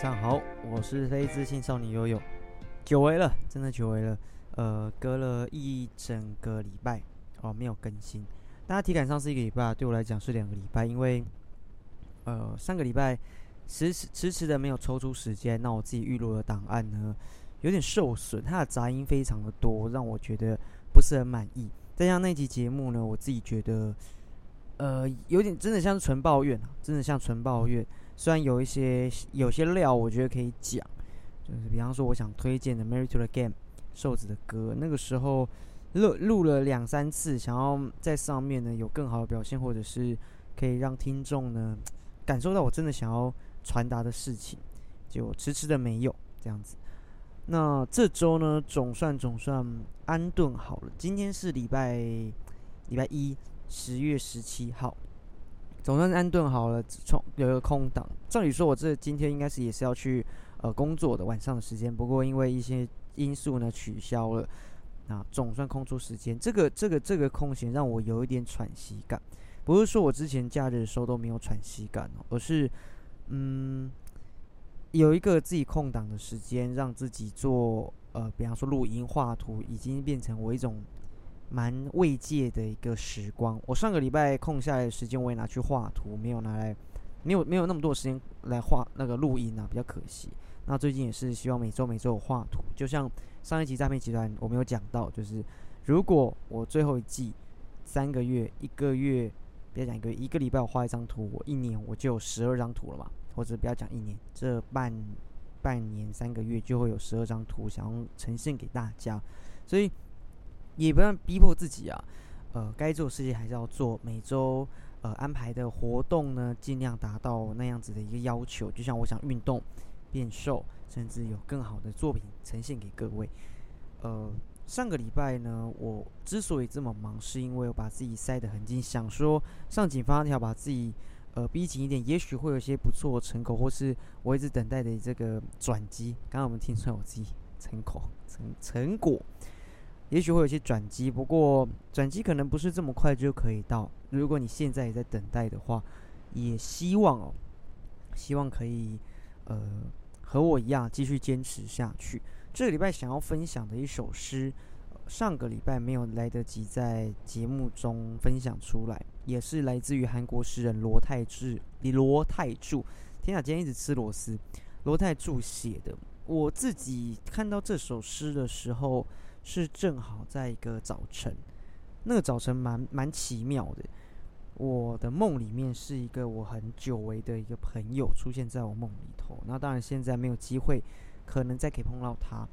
上好，我是非自信少女悠悠，久违了，真的久违了，呃，隔了一整个礼拜哦，没有更新。大家体感上是一个礼拜，对我来讲是两个礼拜，因为呃上个礼拜迟迟迟迟的没有抽出时间，那我自己预录的档案呢有点受损，它的杂音非常的多，让我觉得不是很满意。再加上那集节目呢，我自己觉得呃有点真的像是纯抱怨啊，真的像纯抱怨。虽然有一些有些料，我觉得可以讲，就是比方说，我想推荐的《Married to the Game》瘦子的歌，那个时候录录了两三次，想要在上面呢有更好的表现，或者是可以让听众呢感受到我真的想要传达的事情，就迟迟的没有这样子。那这周呢，总算总算安顿好了。今天是礼拜礼拜一，十月十七号。总算安顿好了，从有一个空档。照理说，我这今天应该是也是要去呃工作的晚上的时间，不过因为一些因素呢取消了。啊总算空出时间，这个这个这个空闲让我有一点喘息感。不是说我之前假日的时候都没有喘息感哦，而是嗯有一个自己空档的时间，让自己做呃，比方说录音、画图，已经变成我一种。蛮慰藉的一个时光。我上个礼拜空下来的时间，我也拿去画图，没有拿来，没有没有那么多时间来画那个录音啊，比较可惜。那最近也是希望每周每周有画图，就像上一集诈骗集团我没有讲到，就是如果我最后一季三个月一个月，不要讲一个月一个礼拜我画一张图，我一年我就有十二张图了嘛，或者不要讲一年，这半半年三个月就会有十二张图想要呈现给大家，所以。也不要逼迫自己啊，呃，该做的事情还是要做。每周呃安排的活动呢，尽量达到那样子的一个要求。就像我想运动、变瘦，甚至有更好的作品呈现给各位。呃，上个礼拜呢，我之所以这么忙，是因为我把自己塞得很紧，想说上紧发条，把自己呃逼紧一点，也许会有一些不错的成果，或是我一直等待的这个转机。刚刚我们听出来我自己成果成成果。也许会有些转机，不过转机可能不是这么快就可以到。如果你现在也在等待的话，也希望哦，希望可以呃和我一样继续坚持下去。这个礼拜想要分享的一首诗，上个礼拜没有来得及在节目中分享出来，也是来自于韩国诗人罗泰志李罗泰柱。天啊，今天一直吃螺丝。罗泰柱写的，我自己看到这首诗的时候。是正好在一个早晨，那个早晨蛮蛮奇妙的。我的梦里面是一个我很久违的一个朋友出现在我梦里头。那当然现在没有机会，可能再可以碰到他，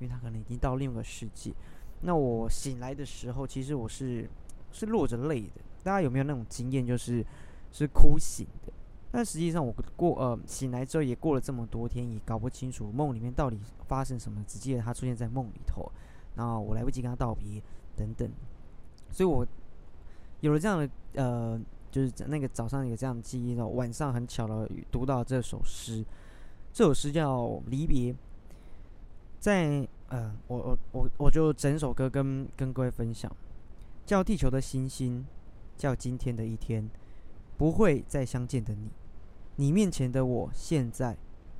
因为他可能已经到另一个世界。那我醒来的时候，其实我是是落着泪的。大家有没有那种经验，就是是哭醒的？但实际上我过呃醒来之后也过了这么多天，也搞不清楚梦里面到底发生什么，只记得他出现在梦里头。然后我来不及跟他道别，等等，所以我有了这样的呃，就是那个早上有这样的记忆，然后晚上很巧的读到这首诗，这首诗叫《离别》。在呃，我我我我就整首歌跟跟各位分享，叫地球的星星，叫今天的一天，不会再相见的你，你面前的我现在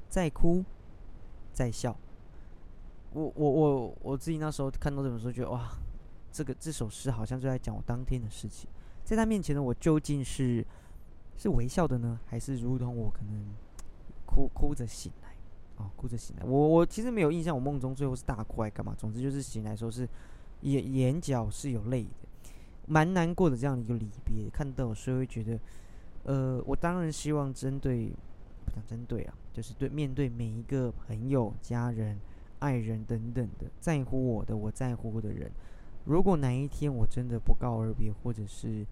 在哭，在笑。我我我我自己那时候看到这本书，觉得哇，这个这首诗好像就在讲我当天的事情。在他面前的我究竟是是微笑的呢，还是如同我可能哭哭着醒来？哦，哭着醒来。我我其实没有印象，我梦中最后是大哭还干嘛？总之就是醒来时候是眼眼角是有泪的，蛮难过的这样的一个离别。看到所以会觉得，呃，我当然希望针对不讲针对啊，就是对面对每一个朋友家人。爱人等等的，在乎我的，我在乎的人。如果哪一天我真的不告而别，或者是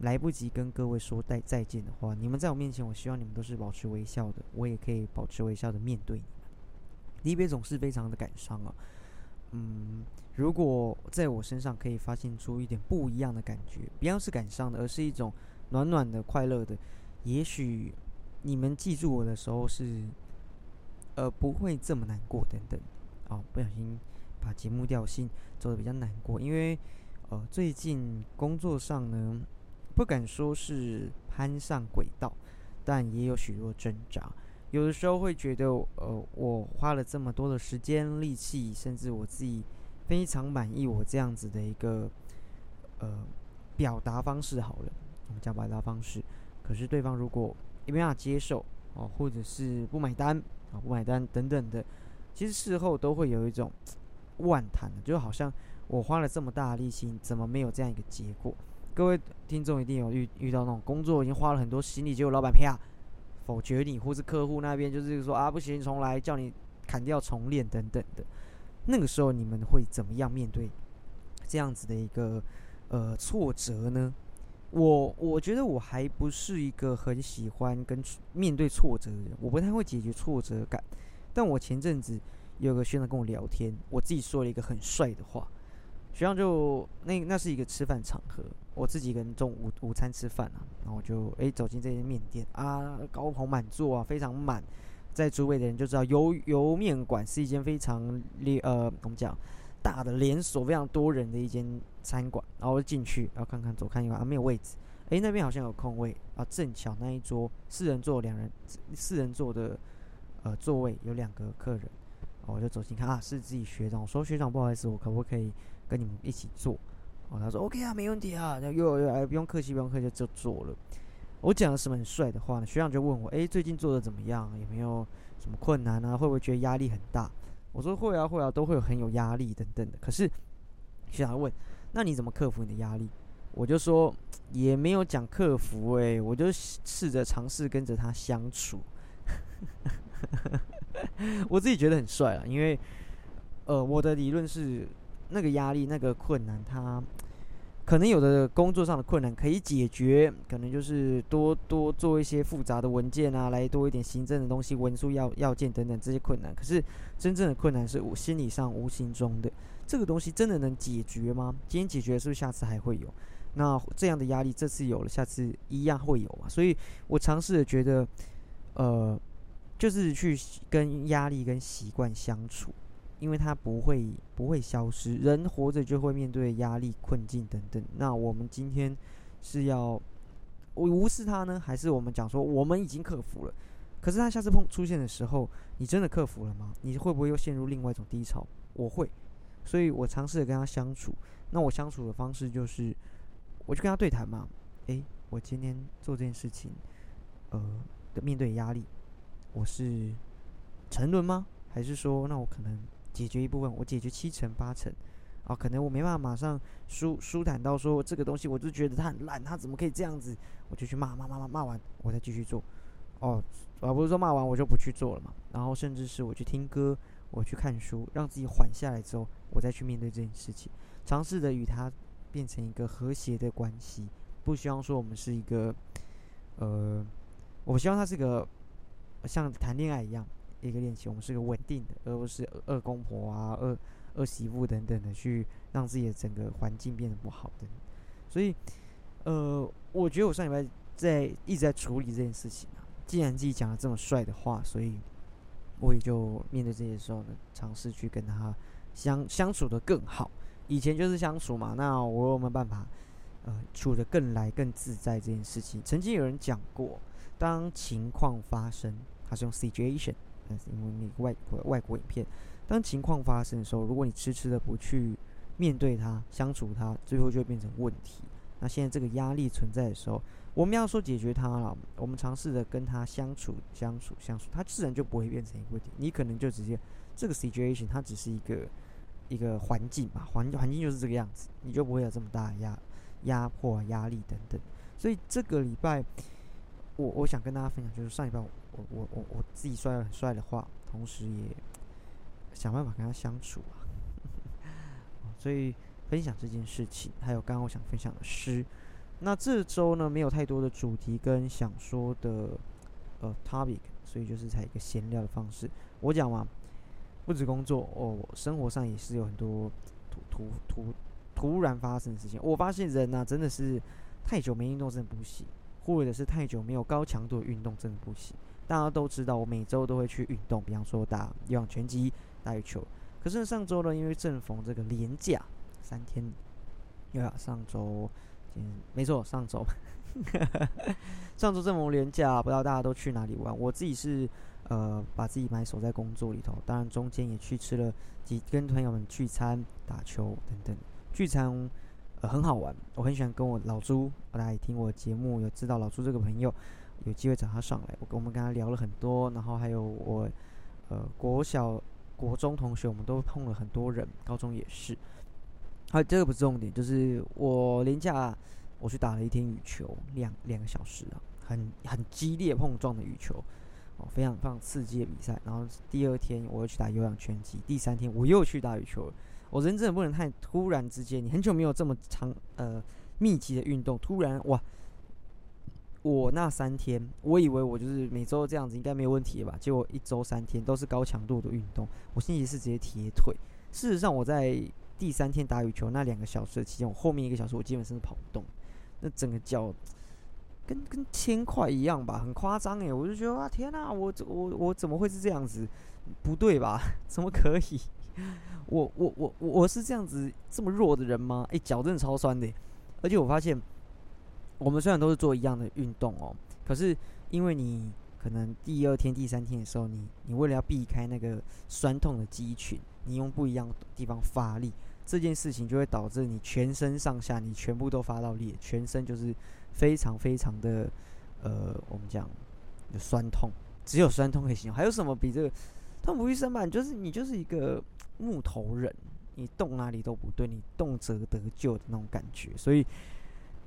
来不及跟各位说再再见的话，你们在我面前，我希望你们都是保持微笑的，我也可以保持微笑的面对你们。离别总是非常的感伤啊。嗯，如果在我身上可以发现出一点不一样的感觉，不要是感伤的，而是一种暖暖的、快乐的，也许你们记住我的时候是，呃，不会这么难过等等。哦，不小心把节目调性走的比较难过，因为呃最近工作上呢，不敢说是攀上轨道，但也有许多挣扎。有的时候会觉得，呃，我花了这么多的时间、力气，甚至我自己非常满意我这样子的一个呃表达方式。好了，我们讲表达方式，可是对方如果没办法接受哦，或者是不买单啊，不买单等等的，其实事后都会有一种万谈的，就好像我花了这么大的力气，怎么没有这样一个结果？各位听众一定有遇遇到那种工作已经花了很多心力，结果老板啪。否决你，或是客户那边就是说啊不行，重来，叫你砍掉重练等等的。那个时候你们会怎么样面对这样子的一个呃挫折呢？我我觉得我还不是一个很喜欢跟面对挫折的人，我不太会解决挫折感。但我前阵子有个学长跟我聊天，我自己说了一个很帅的话。学长就那那是一个吃饭场合，我自己跟中午午餐吃饭啊，然后我就哎走进这间面店啊，高朋满座啊，非常满，在诸位的人就知道油油面馆是一间非常连呃我们讲大的连锁，非常多人的一间餐馆，然后我就进去，然后看看左看右看啊没有位置，诶那边好像有空位啊，正巧那一桌四人座两人四人座的呃座位有两个客人，我就走进看啊是自己学长，我说学长不好意思，我可不可以？跟你们一起做，哦，他说 OK 啊，没问题啊，然后又又哎不用客气，不用客气就做了。我讲了什么很帅的话呢？学长就问我，哎，最近做的怎么样？有没有什么困难啊？会不会觉得压力很大？我说会啊，会啊，都会有很有压力等等的。可是学长问，那你怎么克服你的压力？我就说也没有讲克服，哎，我就试着尝试跟着他相处。我自己觉得很帅啊，因为呃，我的理论是。那个压力、那个困难，他可能有的工作上的困难可以解决，可能就是多多做一些复杂的文件啊，来多一点行政的东西、文书要要件等等这些困难。可是真正的困难是我心理上无形中的这个东西，真的能解决吗？今天解决是不是下次还会有？那这样的压力这次有了，下次一样会有嘛？所以我尝试的觉得，呃，就是去跟压力跟习惯相处。因为它不会不会消失，人活着就会面对压力、困境等等。那我们今天是要无视它呢，还是我们讲说我们已经克服了？可是它下次碰出现的时候，你真的克服了吗？你会不会又陷入另外一种低潮？我会，所以我尝试着跟他相处。那我相处的方式就是，我就跟他对谈嘛。诶，我今天做这件事情，呃，的面对压力，我是沉沦吗？还是说，那我可能？解决一部分，我解决七成八成，啊，可能我没办法马上舒舒坦到说这个东西，我就觉得它很烂，它怎么可以这样子？我就去骂骂骂骂骂完，我再继续做，哦，而不是说骂完我就不去做了嘛。然后甚至是我去听歌，我去看书，让自己缓下来之后，我再去面对这件事情，尝试着与它变成一个和谐的关系。不希望说我们是一个，呃，我希望它是个像谈恋爱一样。一个恋情，我们是个稳定的，而不是二公婆啊、二二媳妇等等的，去让自己的整个环境变得不好的。所以，呃，我觉得我上礼拜在一直在处理这件事情啊。既然自己讲了这么帅的话，所以我也就面对这些时候呢，尝试去跟他相相处的更好。以前就是相处嘛，那我有没有办法呃处的更来更自在这件事情？曾经有人讲过，当情况发生，是用 situation。但是因为你外国外国影片，当情况发生的时候，如果你迟迟的不去面对它、相处它，最后就会变成问题。那现在这个压力存在的时候，我们要说解决它了，我们尝试着跟它相处、相处、相处，它自然就不会变成一个问题。你可能就直接这个 situation 它只是一个一个环境吧，环环境就是这个样子，你就不会有这么大的压压迫、压力等等。所以这个礼拜，我我想跟大家分享，就是上礼拜。我我我我自己说很帅的话，同时也想办法跟他相处啊。所以分享这件事情，还有刚刚我想分享的诗。那这周呢，没有太多的主题跟想说的呃 topic，所以就是采一个闲聊的方式。我讲嘛，不止工作哦，生活上也是有很多突突突突然发生的事情。我发现人呐，真的是太久没运动真的不行，或者是太久没有高强度的运动真的不行。大家都知道，我每周都会去运动，比方说打有氧拳击、打羽球。可是上周呢，因为正逢这个连假三天，呀，上周，嗯，没错，上周，上周正逢连假，不知道大家都去哪里玩。我自己是呃，把自己埋首在工作里头。当然中间也去吃了几跟朋友们聚餐、打球等等。聚餐呃很好玩，我很喜欢跟我老朱，大家也听我节目有知道老朱这个朋友，有机会找他上来，我跟我们跟他聊了很多，然后还有我呃国小、国中同学，我们都碰了很多人，高中也是。好，这个不是重点，就是我连假我去打了一天羽球，两两个小时啊。很很激烈碰撞的羽球，哦，非常非常刺激的比赛。然后第二天我又去打有氧拳击，第三天我又去打羽球。我人真的不能太突然之间，你很久没有这么长呃密集的运动，突然哇！我那三天，我以为我就是每周这样子应该没有问题吧？结果一周三天都是高强度的运动，我星期四直接铁腿。事实上，我在第三天打羽球那两个小时的期间，我后面一个小时我基本上是跑不动，那整个脚。跟跟铅块一样吧，很夸张诶，我就觉得啊，天哪，我我我怎么会是这样子？不对吧？怎么可以？我我我我是这样子这么弱的人吗？诶，脚真的超酸的。而且我发现，我们虽然都是做一样的运动哦，可是因为你可能第二天、第三天的时候，你你为了要避开那个酸痛的肌群，你用不一样的地方发力，这件事情就会导致你全身上下你全部都发到力，全身就是。非常非常的，呃，我们讲有酸痛，只有酸痛可以形容。还有什么比这个痛不欲生嘛？就是你就是一个木头人，你动哪里都不对，你动辄得救的那种感觉，所以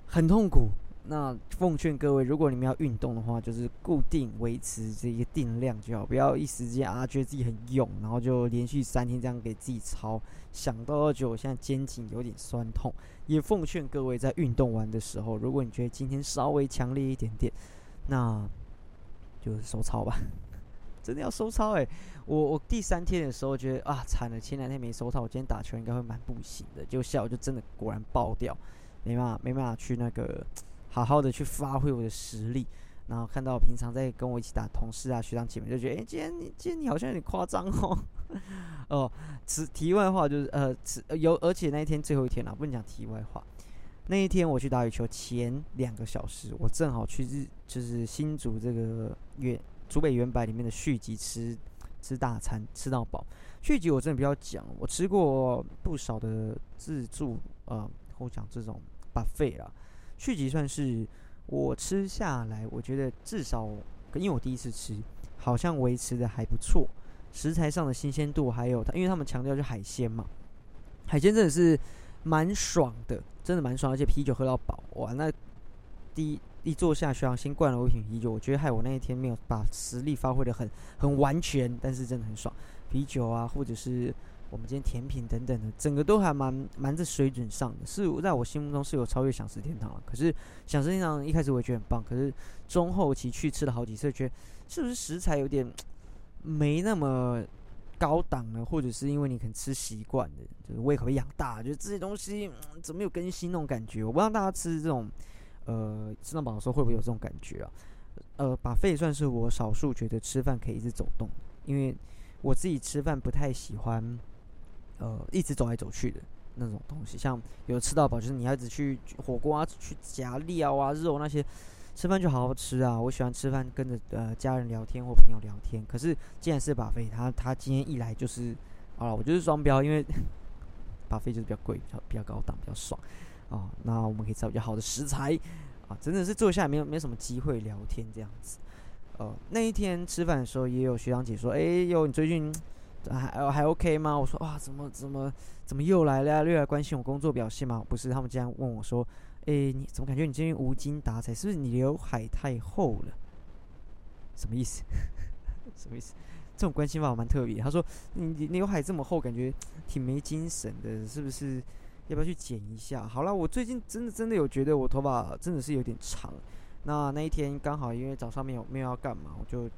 很痛苦。那奉劝各位，如果你们要运动的话，就是固定维持这个定量就好，不要一时间啊觉得自己很勇，然后就连续三天这样给自己操。想到就我现在肩颈有点酸痛，也奉劝各位在运动完的时候，如果你觉得今天稍微强烈一点点，那就是收操吧。真的要收操哎！我我第三天的时候觉得啊惨了，前两天没收操，我今天打球应该会蛮不行的。就下午就真的果然爆掉，没办法没办法去那个。好好的去发挥我的实力，然后看到平常在跟我一起打同事啊、学长姐妹，就觉得，哎，今天你今天你好像有点夸张哦。哦，此题外话就是，呃，此有，而且那一天最后一天了，不能讲题外话。那一天我去打羽球前两个小时，我正好去日，就是新竹这个原竹北原白里面的续集吃吃大餐，吃到饱。续集我真的比较讲，我吃过不少的自助，呃，我讲这种 buffet 啦。续集算是我吃下来，我觉得至少，因为我第一次吃，好像维持的还不错。食材上的新鲜度，还有它，因为他们强调是海鲜嘛，海鲜真的是蛮爽的，真的蛮爽，而且啤酒喝到饱。哇，那第一一坐下去，先灌了我一瓶啤酒，我觉得害我那一天没有把实力发挥的很很完全，但是真的很爽。啤酒啊，或者是。我们今天甜品等等的，整个都还蛮蛮在水准上的，是在我心目中是有超越享食天堂了。可是享食天堂一开始我也觉得很棒，可是中后期去吃了好几次，觉得是不是食材有点没那么高档呢？或者是因为你可能吃习惯的，就是胃口养大，觉得这些东西怎么有更新那种感觉？我不知道大家吃这种呃吃到饱的时候会不会有这种感觉啊？呃，把肺算是我少数觉得吃饭可以一直走动，因为我自己吃饭不太喜欢。呃，一直走来走去的那种东西，像有吃到饱，就是你要一直去火锅啊，去夹料啊、肉那些，吃饭就好好吃啊。我喜欢吃饭，跟着呃家人聊天或朋友聊天。可是既然是把费，他他今天一来就是啊，我就是双标，因为 把费就是比较贵，比较比较高档，比较爽啊。那我们可以吃到比较好的食材啊，真的是坐下来没有没什么机会聊天这样子。呃，那一天吃饭的时候，也有学长姐说，哎呦，你最近。还还 OK 吗？我说哇，怎么怎么怎么又来了？又来关心我工作表现吗？不是，他们竟然问我说：“诶，你怎么感觉你最近无精打采？是不是你刘海太厚了？什么意思？什么意思？这种关心法蛮特别。他说你你刘海这么厚，感觉挺没精神的，是不是？要不要去剪一下？好了，我最近真的真的有觉得我头发真的是有点长。那那一天刚好因为早上没有没有要干嘛，我就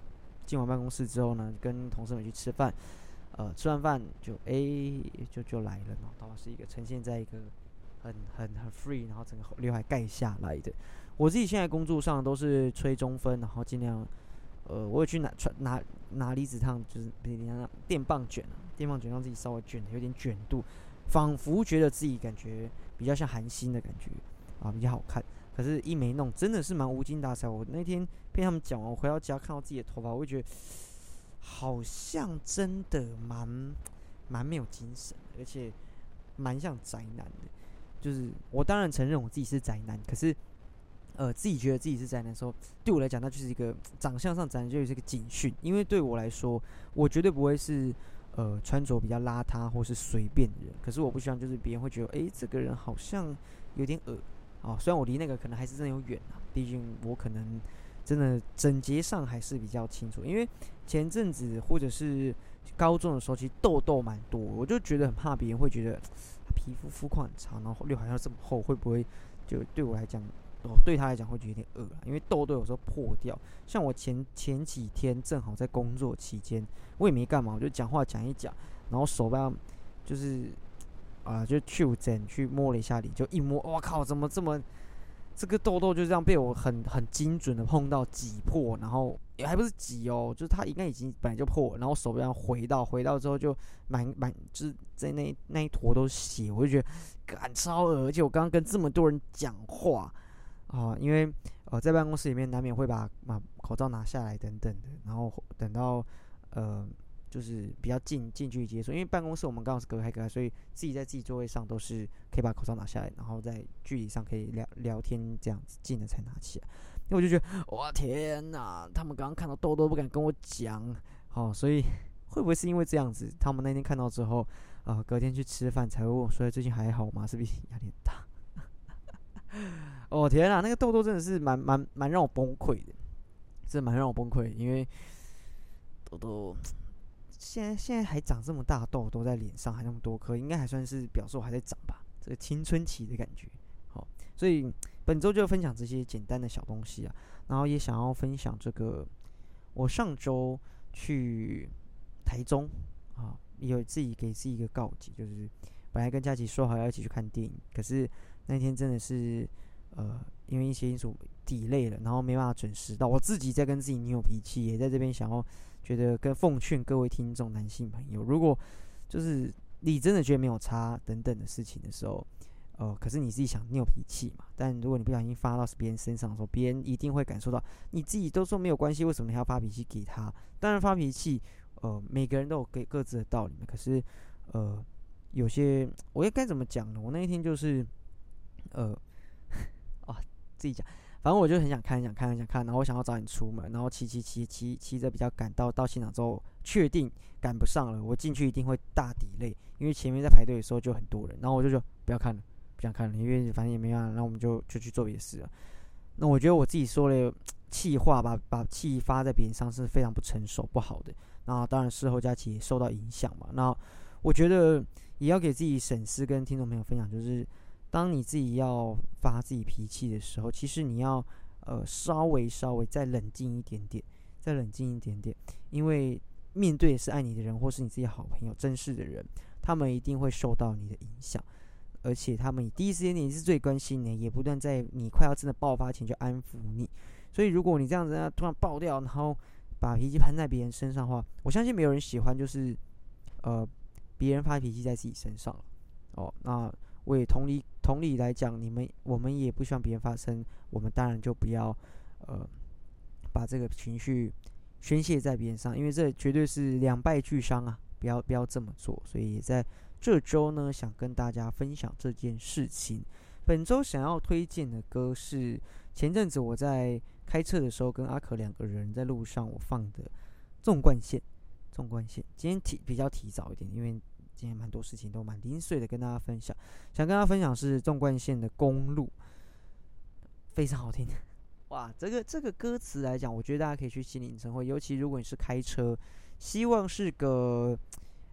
进完办公室之后呢，跟同事们去吃饭。呃，吃完饭就哎，就就来了嘛。头发是一个呈现在一个很很很 free，然后整个刘海盖下来的。我自己现在工作上都是吹中分，然后尽量呃，我有去拿穿拿拿离子烫，就是比如讲电棒卷啊，电棒卷让自己稍微卷的有点卷度，仿佛觉得自己感觉比较像韩星的感觉啊，比较好看。可是，一没弄，真的是蛮无精打采。我那天被他们讲完，我回到家看到自己的头发，我会觉得。好像真的蛮蛮没有精神，而且蛮像宅男的。就是我当然承认我自己是宅男，可是呃自己觉得自己是宅男的时候，对我来讲那就是一个长相上宅男就是一个警讯，因为对我来说，我绝对不会是呃穿着比较邋遢或是随便的人。可是我不希望就是别人会觉得，哎，这个人好像有点恶啊。虽然我离那个可能还是真的有远啊，毕竟我可能。真的整洁上还是比较清楚，因为前阵子或者是高中的时候，其实痘痘蛮多，我就觉得很怕别人会觉得皮肤肤况很差，然后六好像这么厚，会不会就对我来讲，哦，对他来讲会觉得有点恶啊？因为痘痘有时候破掉，像我前前几天正好在工作期间，我也没干嘛，我就讲话讲一讲，然后手吧就是啊，就去诊去摸了一下脸，就一摸，我靠，怎么这么？这个痘痘就这样被我很很精准的碰到挤破，然后也还不是挤哦，就是它应该已经本来就破，然后手这样回到回到之后就满满就是在那那一坨都是血，我就觉得干超恶而且我刚刚跟这么多人讲话啊，因为呃在办公室里面难免会把把口罩拿下来等等的，然后等到呃。就是比较近近距离接触，因为办公室我们刚好是隔开隔开，所以自己在自己座位上都是可以把口罩拿下来，然后在距离上可以聊聊天这样子近的才拿起来。因为我就觉得，哇天哪，他们刚刚看到痘痘不敢跟我讲，好，所以会不会是因为这样子，他们那天看到之后，啊，隔天去吃饭才会问我说最近还好吗？是不是压力很大？哦天哪，那个痘痘真的是蛮蛮蛮让我崩溃的，真的蛮让我崩溃，因为痘痘。现在现在还长这么大痘都在脸上，还那么多颗，应该还算是表示我还在长吧，这个青春期的感觉。好，所以本周就分享这些简单的小东西啊，然后也想要分享这个，我上周去台中啊，有自己给自己一个告诫，就是本来跟佳琪说好要一起去看电影，可是那天真的是呃因为一些因素抵累了，然后没办法准时到，我自己在跟自己扭脾气，也在这边想要。觉得跟奉劝各位听众男性朋友，如果就是你真的觉得没有差等等的事情的时候，呃，可是你自己想拗脾气嘛？但如果你不小心发到别人身上的时候，别人一定会感受到你自己都说没有关系，为什么还要发脾气给他？当然发脾气，呃，每个人都有给各自的道理嘛。可是，呃，有些我该该怎么讲呢？我那一天就是，呃，自己讲。反正我就很想看，很想看，很想看，然后我想要早点出门，然后骑骑骑骑骑着比较赶，到到现场之后确定赶不上了，我进去一定会大抵累，因为前面在排队的时候就很多人，然后我就说不要看了，不想看了，因为反正也没办法，那我们就就去做别的事了。那我觉得我自己说了 气话，把把气发在别人上是非常不成熟、不好的。那当然事后佳琪也受到影响嘛。那我觉得也要给自己审视，跟听众朋友分享，就是。当你自己要发自己脾气的时候，其实你要呃稍微稍微再冷静一点点，再冷静一点点，因为面对是爱你的人，或是你自己好朋友、珍视的人，他们一定会受到你的影响，而且他们第一时间你是最关心你，也不断在你快要真的爆发前就安抚你。所以如果你这样子突然爆掉，然后把脾气喷在别人身上的话，我相信没有人喜欢，就是呃别人发脾气在自己身上哦，那。我也同理同理来讲，你们我们也不希望别人发生，我们当然就不要呃把这个情绪宣泄在别人上，因为这绝对是两败俱伤啊！不要不要这么做。所以在这周呢，想跟大家分享这件事情。本周想要推荐的歌是前阵子我在开车的时候跟阿可两个人在路上我放的《纵贯线》。纵贯线今天提比较提早一点，因为。今天蛮多事情都蛮零碎的，跟大家分享。想跟大家分享是纵贯线的公路，非常好听。哇，这个这个歌词来讲，我觉得大家可以去心领神会。尤其如果你是开车，希望是个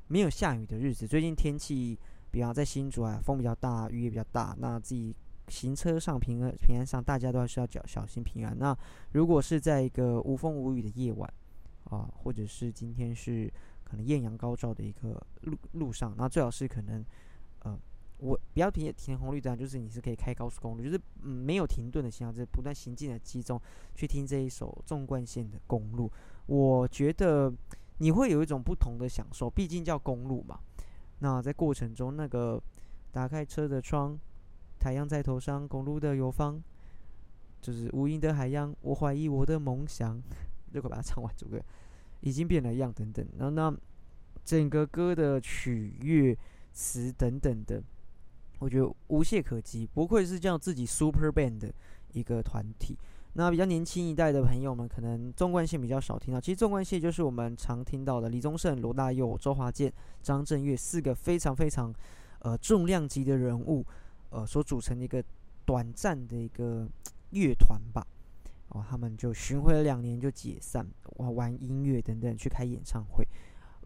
没有下雨的日子。最近天气，比方在新竹啊，风比较大，雨也比较大。那自己行车上平安平安上，大家都还是要小小心平安。那如果是在一个无风无雨的夜晚啊，或者是今天是。可能艳阳高照的一个路路上，那最好是可能，呃，我不要停停红绿灯，就是你是可以开高速公路，就是嗯没有停顿的情况，就是不断行进的集中去听这一首纵贯线的公路，我觉得你会有一种不同的享受，毕竟叫公路嘛。那在过程中，那个打开车的窗，太阳在头上，公路的右方就是无垠的海洋，我怀疑我的梦想，如果把它唱完，这个。已经变了样等等。然后那整个歌的曲乐词等等的，我觉得无懈可击，不愧是叫自己 Super Band 的一个团体。那比较年轻一代的朋友们，可能纵贯线比较少听到。其实纵贯线就是我们常听到的李宗盛、罗大佑、周华健、张震岳四个非常非常呃重量级的人物，呃所组成的一个短暂的一个乐团吧。他们就巡回了两年就解散，玩玩音乐等等去开演唱会。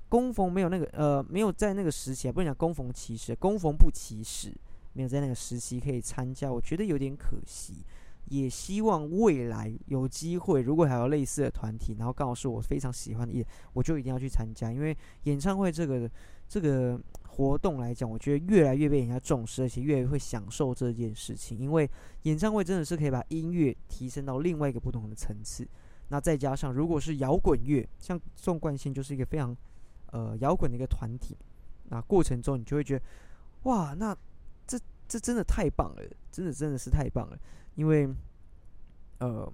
供逢没有那个呃没有在那个时期，不能讲供逢其时，供逢不其时，没有在那个时期可以参加，我觉得有点可惜。也希望未来有机会，如果还有类似的团体，然后刚好是我非常喜欢的，我就一定要去参加。因为演唱会这个这个活动来讲，我觉得越来越被人家重视，而且越来越会享受这件事情。因为演唱会真的是可以把音乐提升到另外一个不同的层次。那再加上如果是摇滚乐，像纵贯线就是一个非常呃摇滚的一个团体，那过程中你就会觉得哇，那这这真的太棒了，真的真的是太棒了。因为，呃，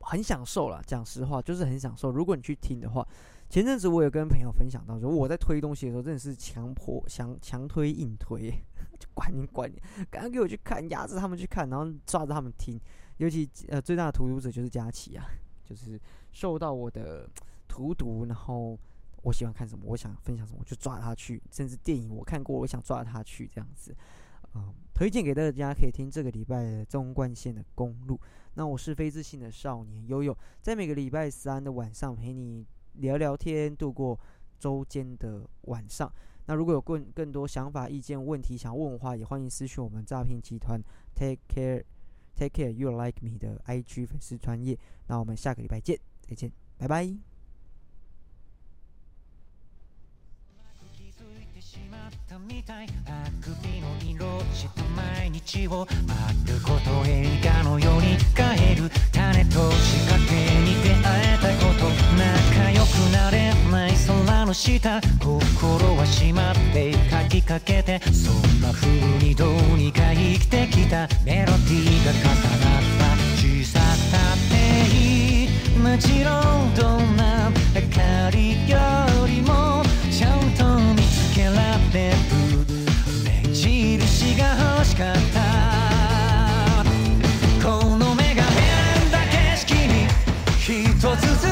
很享受了。讲实话，就是很享受。如果你去听的话，前阵子我有跟朋友分享到，说我在推东西的时候，真的是强迫、强强推、硬推，就管你管你，赶快给我去看，压着他们去看，然后抓着他们听。尤其呃，最大的荼毒者就是佳琪啊，就是受到我的荼毒，然后我喜欢看什么，我想分享什么，我就抓他去。甚至电影我看过，我想抓他去这样子。啊，推荐给大家可以听这个礼拜的纵贯线的公路。那我是非自信的少年悠悠，在每个礼拜三的晚上陪你聊聊天，度过周间的晚上。那如果有更更多想法、意见、问题想问的话，也欢迎私讯我们诈骗集团 Take Care Take Care You Like Me 的 IG 粉丝专业。那我们下个礼拜见，再见，拜拜。みたいあくびの色した毎日を丸ごと映画のように変える種と仕掛けに出会えたこと仲良 くなれない空の下心は閉まって書きかけてそんな風にどうにか生きてきたメロディーが重なった小さったっていい。もちろんどんな